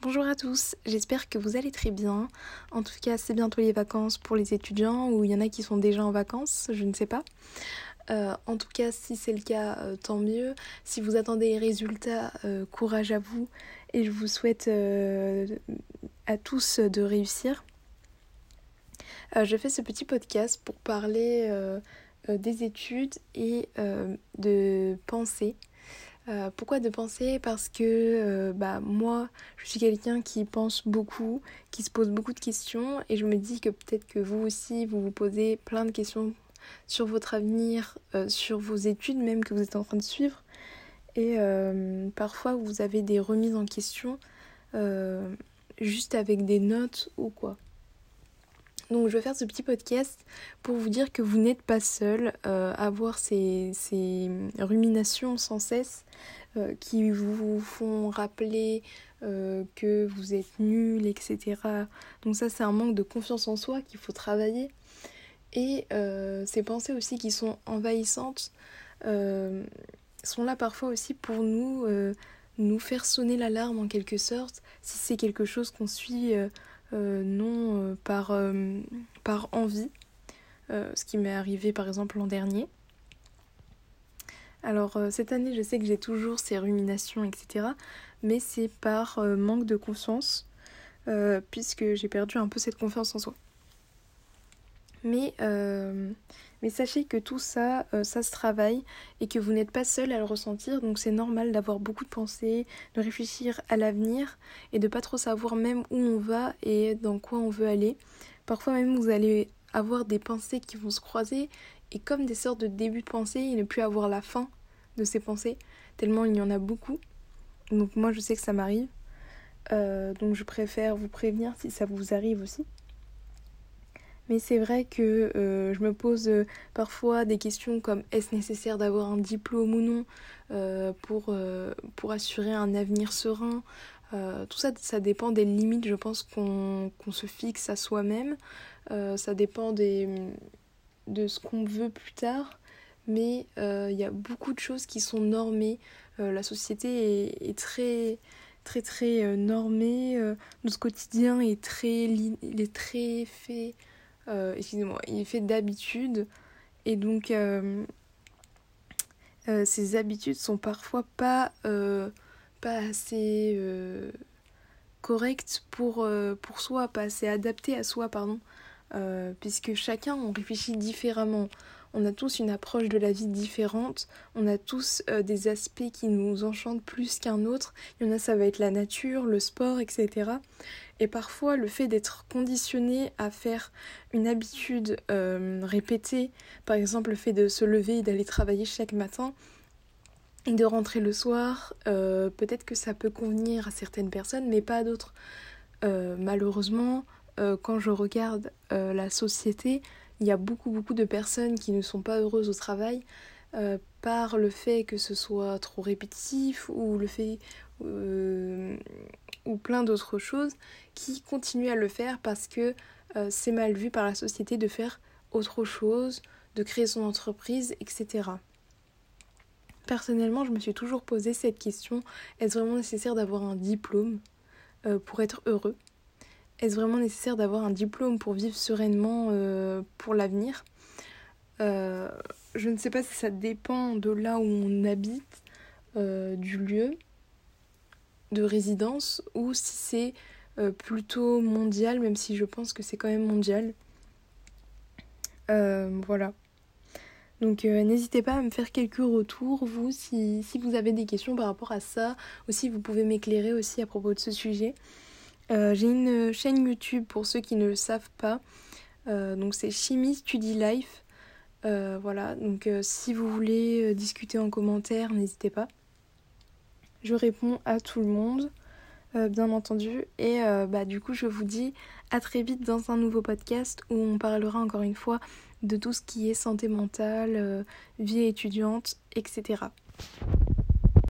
Bonjour à tous, j'espère que vous allez très bien. En tout cas, c'est bientôt les vacances pour les étudiants ou il y en a qui sont déjà en vacances, je ne sais pas. Euh, en tout cas, si c'est le cas, euh, tant mieux. Si vous attendez les résultats, euh, courage à vous et je vous souhaite à tous de réussir. je fais ce petit podcast pour parler des études et de pensée euh, pourquoi de penser? Parce que euh, bah, moi, je suis quelqu'un qui pense beaucoup, qui se pose beaucoup de questions, et je me dis que peut-être que vous aussi, vous vous posez plein de questions sur votre avenir, euh, sur vos études même que vous êtes en train de suivre. Et parfois, vous avez des remises en question juste avec des notes ou quoi. Donc je vais faire ce petit podcast pour vous dire que vous n'êtes pas seul euh, à avoir ces, ruminations sans cesse euh, qui vous font rappeler euh, que vous êtes nul, etc. Donc ça c'est un manque de confiance en soi qu'il faut travailler. Et ces pensées aussi qui sont envahissantes sont là parfois aussi pour nous, nous faire sonner l'alarme en quelque sorte si c'est quelque chose qu'on suit non euh, par, euh, par envie, ce qui m'est arrivé par exemple l'an dernier. Alors cette année, je sais que j'ai toujours ces ruminations, etc. Mais c'est par manque de confiance, puisque j'ai perdu un peu cette confiance en soi. Mais mais sachez que tout ça, euh, ça se travaille et que vous n'êtes pas seul à le ressentir. Donc c'est normal d'avoir beaucoup de pensées, de réfléchir à l'avenir et de pas trop savoir même où on va et dans quoi on veut aller. Parfois même vous allez avoir des pensées qui vont se croiser et comme des sortes de débuts de pensée et ne plus avoir la fin de ces pensées, tellement il y en a beaucoup. Donc moi je sais que ça m'arrive. Euh, donc je préfère vous prévenir si ça vous arrive aussi. Mais c'est vrai que euh, je me pose euh, parfois des questions comme est-ce nécessaire d'avoir un diplôme ou non euh, pour, pour assurer un avenir serein. tout ça, ça dépend des limites, je pense, qu'on se fixe à soi-même. ça dépend des, de ce qu'on veut plus tard. Mais il y a beaucoup de choses qui sont normées. la société est, est très très très normée. notre quotidien est très, il est très fait euh, excusez-moi, il fait d'habitude et donc euh, euh, ces habitudes sont parfois pas, pas assez correctes pour, pour soi, pas assez adaptées à soi, pardon, puisque chacun on réfléchit différemment. On a tous une approche de la vie différente, on a tous des aspects qui nous enchantent plus qu'un autre. Il y en a, ça va être la nature, le sport, etc. Et parfois, le fait d'être conditionné à faire une habitude euh, répétée, par exemple le fait de se lever et d'aller travailler chaque matin, et de rentrer le soir, euh, peut-être que ça peut convenir à certaines personnes, mais pas à d'autres. Euh, malheureusement, quand je regarde la société, il y a beaucoup beaucoup de personnes qui ne sont pas heureuses au travail par le fait que ce soit trop répétitif ou le fait ou plein d'autres choses qui continuent à le faire parce que euh, c'est mal vu par la société de faire autre chose, de créer son entreprise, etc. Personnellement, je me suis toujours posé cette question, est-ce vraiment nécessaire d'avoir un diplôme euh, pour être heureux? Est-ce vraiment nécessaire d'avoir un diplôme pour vivre sereinement euh, pour l'avenir? Je ne sais pas si ça dépend de là où on habite, du lieu, de résidence ou si c'est euh, plutôt mondial, même si je pense que c'est quand même mondial. Euh, voilà. Donc euh, n'hésitez pas à me faire quelques retours, vous, si, si, vous avez des questions par rapport à ça. Aussi, vous pouvez m'éclairer aussi à propos de ce sujet. J'ai une chaîne YouTube pour ceux qui ne le savent pas. donc c'est Chimie Study Life. voilà, donc si vous voulez discuter en commentaire, n'hésitez pas. Je réponds à tout le monde, euh, bien entendu. Et euh, bah, du coup, je vous dis à très vite dans un nouveau podcast où on parlera encore une fois de tout ce qui est santé mentale, euh, vie étudiante, etc.